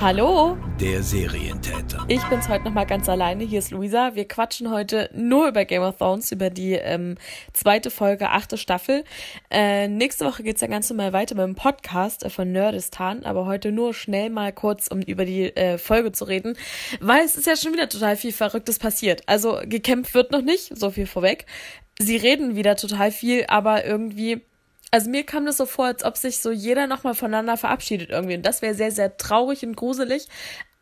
Hallo. Der Serientäter. Ich bin's heute nochmal ganz alleine. Hier ist Luisa. Wir quatschen heute nur über Game of Thrones, über die ähm, zweite Folge, achte Staffel. Äh, nächste Woche geht's ja ganz normal weiter mit dem Podcast äh, von Nerdistan, aber heute nur schnell mal kurz, um über die äh, Folge zu reden, weil es ist ja schon wieder total viel Verrücktes passiert. Also gekämpft wird noch nicht, so viel vorweg. Sie reden wieder total viel, aber irgendwie also mir kam das so vor, als ob sich so jeder nochmal voneinander verabschiedet irgendwie. Und das wäre sehr, sehr traurig und gruselig.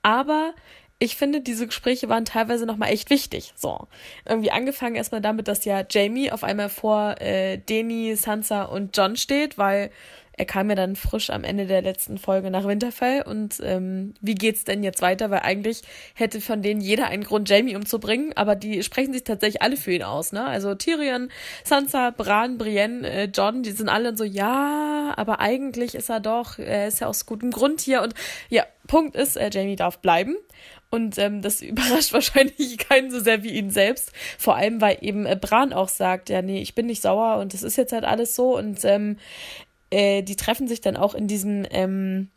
Aber ich finde, diese Gespräche waren teilweise nochmal echt wichtig. So. Irgendwie angefangen erstmal damit, dass ja Jamie auf einmal vor äh, Deni, Sansa und John steht, weil er kam ja dann frisch am Ende der letzten Folge nach Winterfell und ähm, wie geht's denn jetzt weiter? Weil eigentlich hätte von denen jeder einen Grund, Jamie umzubringen, aber die sprechen sich tatsächlich alle für ihn aus, ne? Also Tyrion, Sansa, Bran, Brienne, äh, John, die sind alle so, ja, aber eigentlich ist er doch, er ist ja aus gutem Grund hier und ja, Punkt ist, äh, Jamie darf bleiben. Und ähm, das überrascht wahrscheinlich keinen so sehr wie ihn selbst. Vor allem, weil eben äh, Bran auch sagt, ja, nee, ich bin nicht sauer und das ist jetzt halt alles so. Und ähm, äh, die treffen sich dann auch in diesem ähm,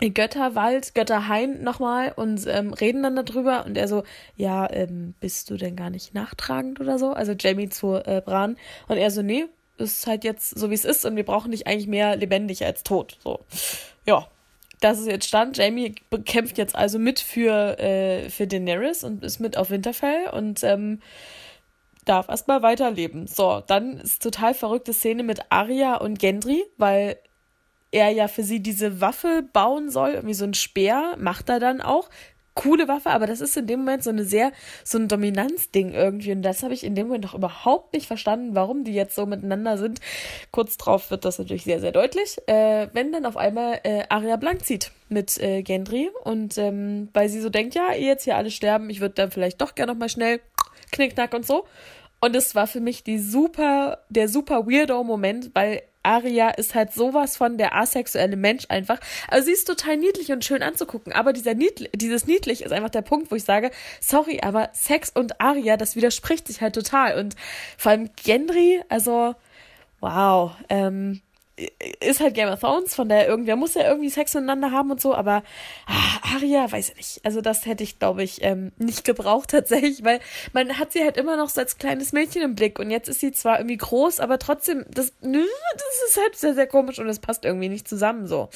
Götterwald, Götterhain nochmal und ähm, reden dann darüber und er so, ja, ähm, bist du denn gar nicht nachtragend oder so? Also Jamie zu äh, Bran und er so, nee, ist halt jetzt so wie es ist und wir brauchen dich eigentlich mehr lebendig als tot. So, ja, das ist jetzt Stand. Jamie kämpft jetzt also mit für, äh, für Daenerys und ist mit auf Winterfell und ähm, darf erstmal weiterleben. So, dann ist total verrückte Szene mit Arya und Gendry, weil er ja für sie diese Waffe bauen soll, irgendwie so ein Speer, macht er dann auch. Coole Waffe, aber das ist in dem Moment so eine sehr, so ein Dominanzding irgendwie. Und das habe ich in dem Moment noch überhaupt nicht verstanden, warum die jetzt so miteinander sind. Kurz drauf wird das natürlich sehr, sehr deutlich. Äh, wenn dann auf einmal äh, Arya blank zieht mit äh, Gendry und ähm, weil sie so denkt, ja, ihr jetzt hier alle sterben, ich würde dann vielleicht doch gerne noch mal schnell Knickknack und so. Und es war für mich die super, der super Weirdo-Moment, weil Aria ist halt sowas von der asexuelle Mensch einfach. Also sie ist total niedlich und schön anzugucken, aber dieser niedlich, dieses niedlich ist einfach der Punkt, wo ich sage, sorry, aber Sex und Aria, das widerspricht sich halt total. Und vor allem Gendry, also wow, ähm, ist halt Game of Thrones, von der irgendwer muss ja irgendwie Sex miteinander haben und so, aber ah, Aria, weiß ich nicht. Also das hätte ich, glaube ich, ähm, nicht gebraucht tatsächlich, weil man hat sie halt immer noch so als kleines Mädchen im Blick und jetzt ist sie zwar irgendwie groß, aber trotzdem, das, nö, das ist halt sehr, sehr komisch und es passt irgendwie nicht zusammen so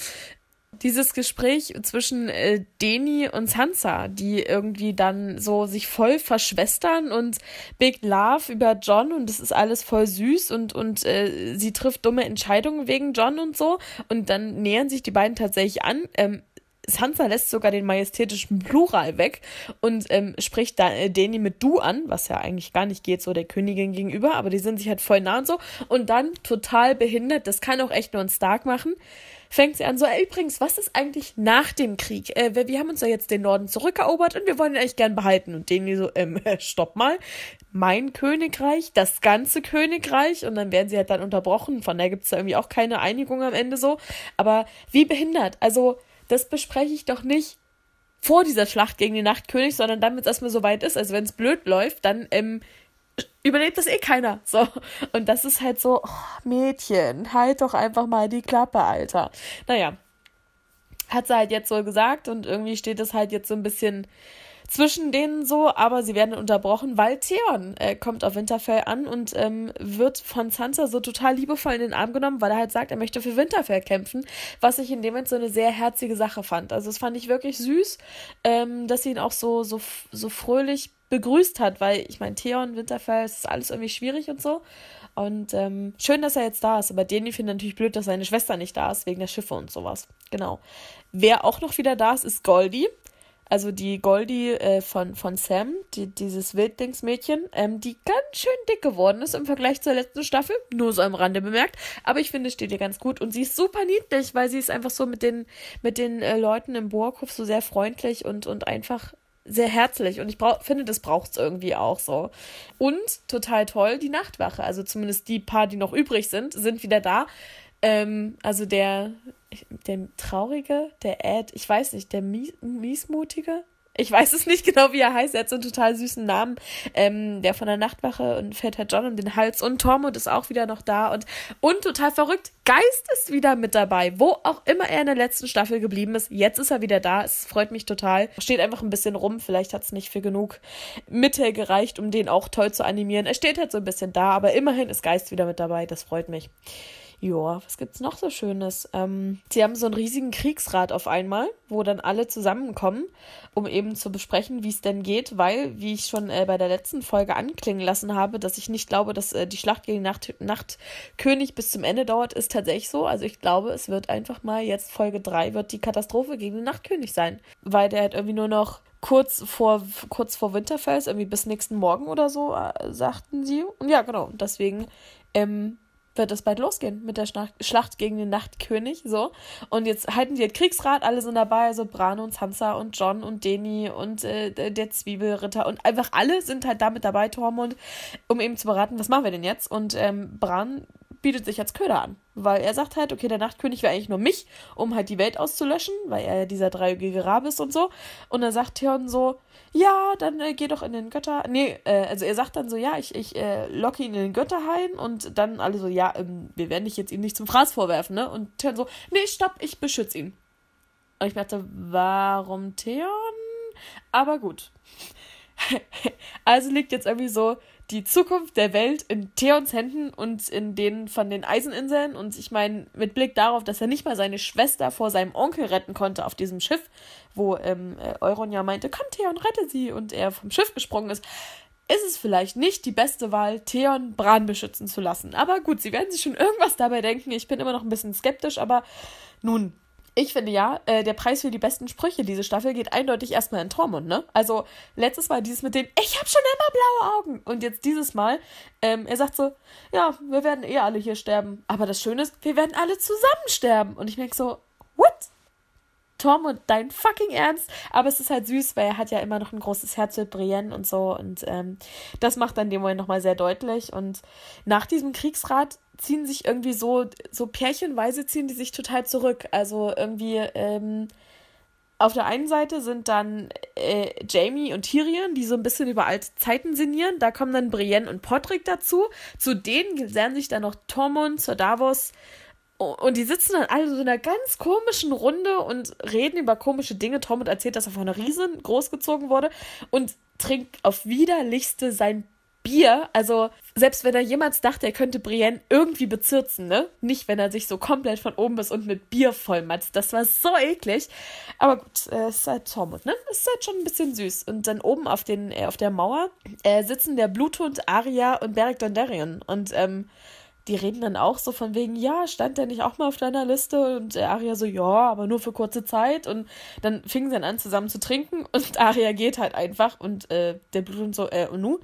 dieses Gespräch zwischen äh, Deni und Sansa, die irgendwie dann so sich voll verschwestern und Big Love über John und das ist alles voll süß und und äh, sie trifft dumme Entscheidungen wegen John und so und dann nähern sich die beiden tatsächlich an. Ähm, Sansa lässt sogar den majestätischen Plural weg und ähm, spricht da äh, Deni mit du an, was ja eigentlich gar nicht geht, so der Königin gegenüber, aber die sind sich halt voll nah und so. Und dann total behindert, das kann auch echt nur ein Stark machen fängt sie an so, ey, übrigens, was ist eigentlich nach dem Krieg? Äh, wir, wir haben uns ja jetzt den Norden zurückerobert und wir wollen ihn eigentlich gern behalten. Und denen so, ähm, stopp mal, mein Königreich, das ganze Königreich und dann werden sie halt dann unterbrochen. Von daher gibt es da irgendwie auch keine Einigung am Ende so. Aber wie behindert? Also, das bespreche ich doch nicht vor dieser Schlacht gegen den Nachtkönig, sondern wenn es erstmal so weit ist. Also wenn es blöd läuft, dann ähm, überlebt das eh keiner. So. Und das ist halt so, oh, Mädchen, halt doch einfach mal die Klappe, Alter. Naja. Hat sie halt jetzt so gesagt und irgendwie steht es halt jetzt so ein bisschen zwischen denen so, aber sie werden unterbrochen, weil Theon äh, kommt auf Winterfell an und ähm, wird von Sansa so total liebevoll in den Arm genommen, weil er halt sagt, er möchte für Winterfell kämpfen, was ich in dem Moment so eine sehr herzige Sache fand. Also das fand ich wirklich süß, ähm, dass sie ihn auch so, so, so fröhlich begrüßt hat, weil ich meine, Theon, Winterfell, es ist alles irgendwie schwierig und so. Und ähm, schön, dass er jetzt da ist. Aber Dani findet natürlich blöd, dass seine Schwester nicht da ist, wegen der Schiffe und sowas. Genau. Wer auch noch wieder da ist, ist Goldie. Also die Goldie äh, von, von Sam, die, dieses Wildlingsmädchen, ähm, die ganz schön dick geworden ist im Vergleich zur letzten Staffel. Nur so am Rande bemerkt. Aber ich finde, steht ihr ganz gut. Und sie ist super niedlich, weil sie ist einfach so mit den, mit den äh, Leuten im Burghof so sehr freundlich und, und einfach sehr herzlich und ich finde, das braucht es irgendwie auch so. Und total toll, die Nachtwache, also zumindest die paar, die noch übrig sind, sind wieder da. Ähm, also der, der Traurige, der Ed, ich weiß nicht, der Mies, Miesmutige, Ich weiß es nicht genau, wie er heißt. Er hat so einen total süßen Namen. Ähm, der von der Nachtwache und fährt halt John um den Hals. Und Tormund ist auch wieder noch da. Und, und total verrückt. Geist ist wieder mit dabei. Wo auch immer er in der letzten Staffel geblieben ist. Jetzt ist er wieder da. Es freut mich total. Steht einfach ein bisschen rum. Vielleicht hat es nicht für genug Mitte gereicht, um den auch toll zu animieren. Er steht halt so ein bisschen da. Aber immerhin ist Geist wieder mit dabei. Das freut mich. Ja, was gibt's noch so Schönes? Ähm, sie haben so einen riesigen Kriegsrat auf einmal, wo dann alle zusammenkommen, um eben zu besprechen, wie es denn geht, weil, wie ich schon äh, bei der letzten Folge anklingen lassen habe, dass ich nicht glaube, dass äh, die Schlacht gegen Nacht Nachtkönig bis zum Ende dauert, ist tatsächlich so. Also ich glaube, es wird einfach mal jetzt Folge 3 wird die Katastrophe gegen den Nachtkönig sein, weil der halt irgendwie nur noch kurz vor kurz vor Winterfell irgendwie bis nächsten Morgen oder so, äh, sagten sie. Und ja, genau, deswegen ähm, wird es bald losgehen mit der Schlacht gegen den Nachtkönig, so. Und jetzt halten die halt Kriegsrat, alle sind dabei, also Bran und Sansa und John und Dany und äh, der Zwiebelritter und einfach alle sind halt da mit dabei, Tormund, um eben zu beraten, was machen wir denn jetzt? Und ähm, Bran bietet sich als Köder an. Weil er sagt halt, okay, der Nachtkönig will eigentlich nur mich, um halt die Welt auszulöschen, weil er dieser dreieugige Rab ist und so. Und dann sagt Theon so, ja, dann äh, geh doch in den Götter. Nee, äh, also er sagt dann so, ja, ich, ich äh, locke ihn in den Götterhain und dann alle so, ja, ähm, wir werden dich jetzt ihm nicht zum Fraß vorwerfen, ne? Und Theon so, nee, stopp, ich beschütze ihn. Und ich dachte, warum Theon? Aber gut. also liegt jetzt irgendwie so die Zukunft der Welt in Theons Händen und in denen von den Eiseninseln. Und ich meine, mit Blick darauf, dass er nicht mal seine Schwester vor seinem Onkel retten konnte auf diesem Schiff, wo ähm, äh, Euron ja meinte, komm Theon, rette sie, und er vom Schiff gesprungen ist, ist es vielleicht nicht die beste Wahl, Theon Bran beschützen zu lassen. Aber gut, sie werden sich schon irgendwas dabei denken. Ich bin immer noch ein bisschen skeptisch, aber nun, ich finde ja, äh, der Preis für die besten Sprüche diese Staffel geht eindeutig erstmal in Tormund, ne? Also letztes Mal dieses mit dem, ich habe schon immer blaue Augen. Und jetzt dieses Mal, ähm, er sagt so, ja, wir werden eh alle hier sterben. Aber das Schöne ist, wir werden alle zusammen sterben. Und ich merke so, what? Tormund, dein fucking Ernst? Aber es ist halt süß, weil er hat ja immer noch ein großes Herz für Brienne und so. Und ähm, das macht dann dem Moment nochmal sehr deutlich. Und nach diesem Kriegsrat ziehen sich irgendwie so, so pärchenweise ziehen die sich total zurück. Also irgendwie, ähm, auf der einen Seite sind dann äh, Jamie und Tyrion, die so ein bisschen über alte Zeiten sinnieren. Da kommen dann Brienne und Podrick dazu. Zu denen lernen sich dann noch Tormund, Sir Davos und die sitzen dann alle so in einer ganz komischen Runde und reden über komische Dinge. Tormund erzählt, dass er von einer Riesen großgezogen wurde und trinkt auf widerlichste sein Bier, also selbst wenn er jemals dachte, er könnte Brienne irgendwie bezirzen, ne? Nicht, wenn er sich so komplett von oben bis unten mit Bier vollmatzt. Das war so eklig. Aber gut, äh, ist halt Tormund, ne? Ist halt schon ein bisschen süß. Und dann oben auf, den, äh, auf der Mauer äh, sitzen der Bluthund Arya und Beric Dondarrion. Und ähm, die reden dann auch so von wegen, ja, stand der nicht auch mal auf deiner Liste? Und Aria so, ja, aber nur für kurze Zeit. Und dann fingen sie dann an, zusammen zu trinken und Aria geht halt einfach und äh, der Bluthund so, äh, und nu?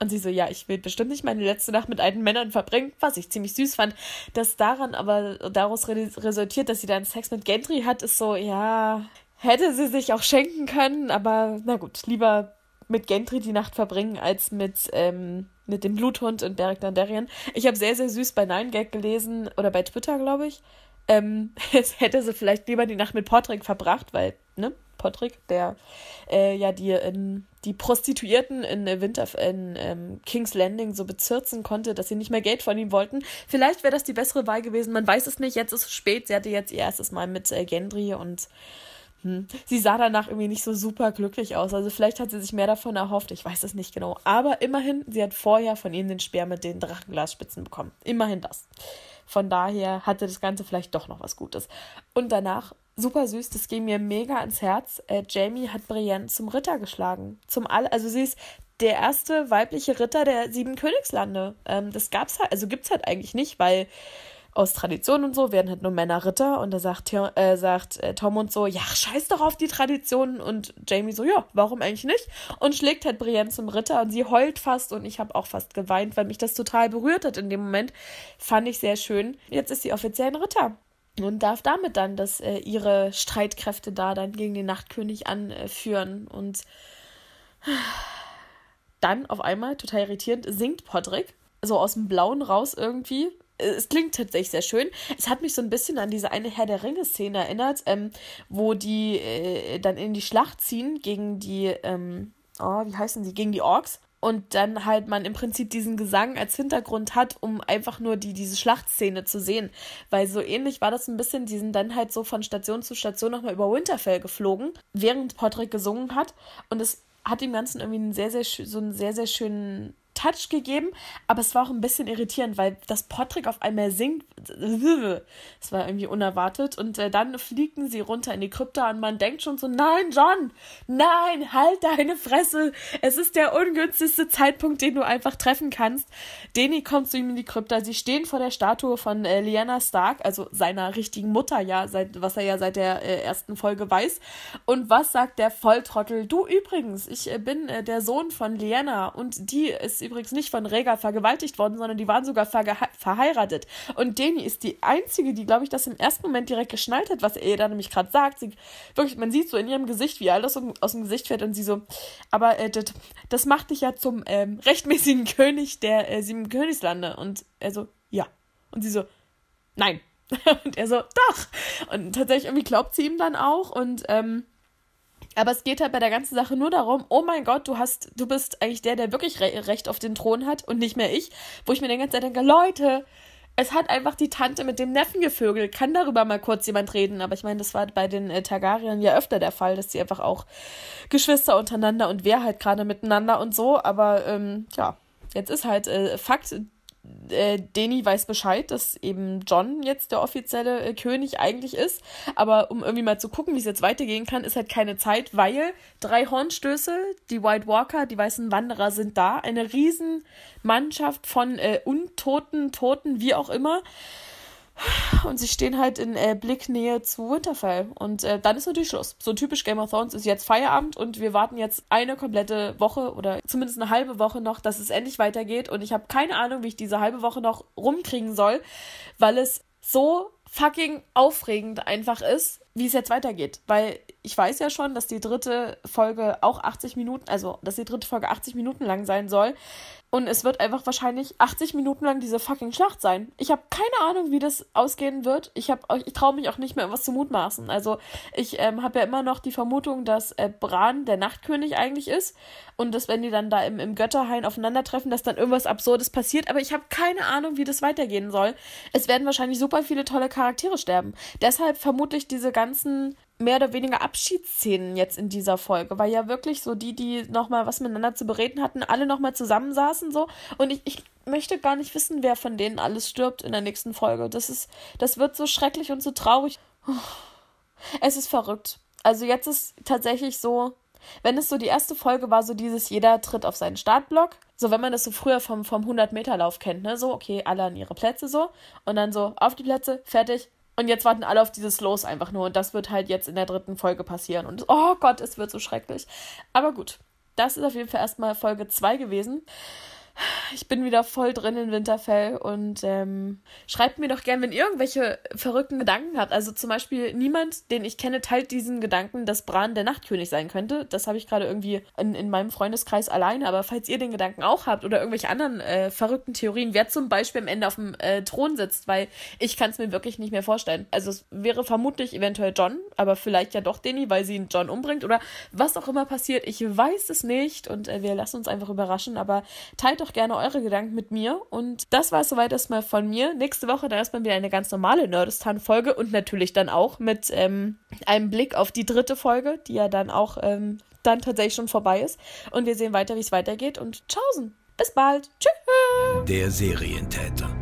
Und sie so, ja, ich will bestimmt nicht meine letzte Nacht mit alten Männern verbringen, was ich ziemlich süß fand. Dass daran aber daraus resultiert, dass sie dann Sex mit Gentry hat, ist so, ja, hätte sie sich auch schenken können, aber na gut, lieber mit Gentry die Nacht verbringen, als mit, ähm, mit dem Bluthund und Beric Dondarrion. Ich habe sehr, sehr süß bei Nine Gag gelesen, oder bei Twitter, glaube ich. Ähm, es hätte sie vielleicht lieber die Nacht mit Portrick verbracht, weil, ne, Patrick, der äh, ja die, in, die Prostituierten in, Winter, in ähm, King's Landing so bezirzen konnte, dass sie nicht mehr Geld von ihm wollten. Vielleicht wäre das die bessere Wahl gewesen, man weiß es nicht. Jetzt ist es spät. Sie hatte jetzt ihr erstes Mal mit äh, Gendry und hm, sie sah danach irgendwie nicht so super glücklich aus. Also vielleicht hat sie sich mehr davon erhofft. Ich weiß es nicht genau. Aber immerhin, sie hat vorher von ihm den Speer mit den Drachenglasspitzen bekommen. Immerhin das. Von daher hatte das Ganze vielleicht doch noch was Gutes. Und danach super süß, das ging mir mega ans Herz. Äh, Jamie hat Brienne zum Ritter geschlagen. Zum All, also sie ist der erste weibliche Ritter der sieben Königslande. Ähm, das gab's halt, also gibt's halt eigentlich nicht, weil aus Tradition und so werden halt nur Männer Ritter und da sagt, äh, sagt äh, Tom und so, ja, scheiß doch auf die Traditionen und Jamie so, ja, warum eigentlich nicht? Und schlägt halt Brienne zum Ritter und sie heult fast und ich habe auch fast geweint, weil mich das total berührt hat in dem Moment. Fand ich sehr schön. Jetzt ist sie offiziell ein Ritter und darf damit dann dass äh, ihre Streitkräfte da dann gegen den Nachtkönig anführen und dann auf einmal total irritierend singt Podrick so aus dem Blauen raus irgendwie es klingt tatsächlich sehr schön. Es hat mich so ein bisschen an diese eine Herr der Ringe-Szene erinnert, ähm, wo die äh, dann in die Schlacht ziehen gegen die, ähm, oh, wie heißen die, gegen die Orks. Und dann halt man im Prinzip diesen Gesang als Hintergrund hat, um einfach nur die, diese Schlachtszene zu sehen. Weil so ähnlich war das ein bisschen, die sind dann halt so von Station zu Station nochmal über Winterfell geflogen, während Patrick gesungen hat. Und es hat dem Ganzen irgendwie einen sehr, sehr, so einen sehr, sehr schönen Touch gegeben, aber es war auch ein bisschen irritierend, weil das Patrick auf einmal singt. Es war irgendwie unerwartet. Und äh, dann fliegen sie runter in die Krypta und man denkt schon so: Nein, John, nein, halt deine Fresse. Es ist der ungünstigste Zeitpunkt, den du einfach treffen kannst. Deni kommt zu ihm in die Krypta. Sie stehen vor der Statue von äh, Lyanna Stark, also seiner richtigen Mutter, ja, seit, was er ja seit der äh, ersten Folge weiß. Und was sagt der Volltrottel? Du übrigens, ich äh, bin äh, der Sohn von Lyanna und die ist übrigens nicht von Rhaegar vergewaltigt worden, sondern die waren sogar verheiratet. Und Dani ist die einzige, die, glaube ich, das im ersten Moment direkt geschnallt hat, was er da nämlich gerade sagt. Sie, wirklich, man sieht so in ihrem Gesicht, wie alles aus dem Gesicht fällt und sie so, aber äh, das, das macht dich ja zum ähm, rechtmäßigen König der äh, sieben Königslande. Und er so, ja. Und sie so, nein. und er so, doch. Und tatsächlich irgendwie glaubt sie ihm dann auch und ähm, aber es geht halt bei der ganzen Sache nur darum, oh mein Gott, du hast, du bist eigentlich der, der wirklich Re Recht auf den Thron hat und nicht mehr ich, wo ich mir die ganze Zeit denke, Leute, es hat einfach die Tante mit dem Neffen gevögelt. Kann darüber mal kurz jemand reden? Aber ich meine, das war bei den äh, Targaryen ja öfter der Fall, dass sie einfach auch Geschwister untereinander und wer halt gerade miteinander und so. Aber ähm, ja, jetzt ist halt äh, Fakt, äh, Deni weiß Bescheid, dass eben John jetzt der offizielle äh, König eigentlich ist. Aber um irgendwie mal zu gucken, wie es jetzt weitergehen kann, ist halt keine Zeit, weil drei Hornstöße, die White Walker, die weißen Wanderer sind da. Eine Riesenmannschaft von äh, Untoten, Toten, wie auch immer. Und sie stehen halt in äh, Blicknähe zu Winterfell. Und äh, dann ist natürlich Schluss. So typisch Game of Thrones ist jetzt Feierabend und wir warten jetzt eine komplette Woche oder zumindest eine halbe Woche noch, dass es endlich weitergeht. Und ich habe keine Ahnung, wie ich diese halbe Woche noch rumkriegen soll, weil es so fucking aufregend einfach ist, wie es jetzt weitergeht. Weil ich weiß ja schon, dass die dritte Folge auch 80 Minuten, also dass die dritte Folge 80 Minuten lang sein soll. Und es wird einfach wahrscheinlich 80 Minuten lang diese fucking Schlacht sein. Ich habe keine Ahnung, wie das ausgehen wird. Ich, ich traue mich auch nicht mehr, was zu mutmaßen. Also ich ähm, habe ja immer noch die Vermutung, dass äh, Bran der Nachtkönig eigentlich ist. Und dass, wenn die dann da im, im Götterhain aufeinandertreffen, dass dann irgendwas Absurdes passiert. Aber ich habe keine Ahnung, wie das weitergehen soll. Es werden wahrscheinlich super viele tolle Charaktere sterben. Deshalb vermutlich diese ganzen mehr oder weniger Abschiedsszenen jetzt in dieser Folge, weil ja wirklich so die, die nochmal was miteinander zu bereden hatten, alle nochmal zusammensaßen so und ich, ich möchte gar nicht wissen, wer von denen alles stirbt in der nächsten Folge. Das ist, das wird so schrecklich und so traurig. Es ist verrückt. Also jetzt ist tatsächlich so, wenn es so die erste Folge war, so dieses jeder tritt auf seinen Startblock, so wenn man das so früher vom, vom 100-Meter-Lauf kennt, ne, so, okay, alle an ihre Plätze so und dann so auf die Plätze, fertig, und jetzt warten alle auf dieses Los einfach nur. Und das wird halt jetzt in der dritten Folge passieren. Und oh Gott, es wird so schrecklich. Aber gut, das ist auf jeden Fall erstmal Folge 2 gewesen ich bin wieder voll drin in Winterfell und ähm, schreibt mir doch gern, wenn ihr irgendwelche verrückten Gedanken habt. Also zum Beispiel niemand, den ich kenne, teilt diesen Gedanken, dass Bran der Nachtkönig sein könnte. Das habe ich gerade irgendwie in, in meinem Freundeskreis alleine. Aber falls ihr den Gedanken auch habt oder irgendwelche anderen äh, verrückten Theorien, wer zum Beispiel am Ende auf dem äh, Thron sitzt, weil ich kann es mir wirklich nicht mehr vorstellen. Also es wäre vermutlich eventuell John, aber vielleicht ja doch Danny, weil sie ihn John umbringt oder was auch immer passiert. Ich weiß es nicht und äh, wir lassen uns einfach überraschen. Aber teilt doch gerne eure Gedanken mit mir. Und das war es soweit erstmal von mir. Nächste Woche dann erstmal wieder eine ganz normale Nerdistan-Folge und natürlich dann auch mit ähm, einem Blick auf die dritte Folge, die ja dann auch ähm, dann tatsächlich schon vorbei ist. Und wir sehen weiter, wie es weitergeht. Und tschaußen. Bis bald. Tschüss. Der Serientäter.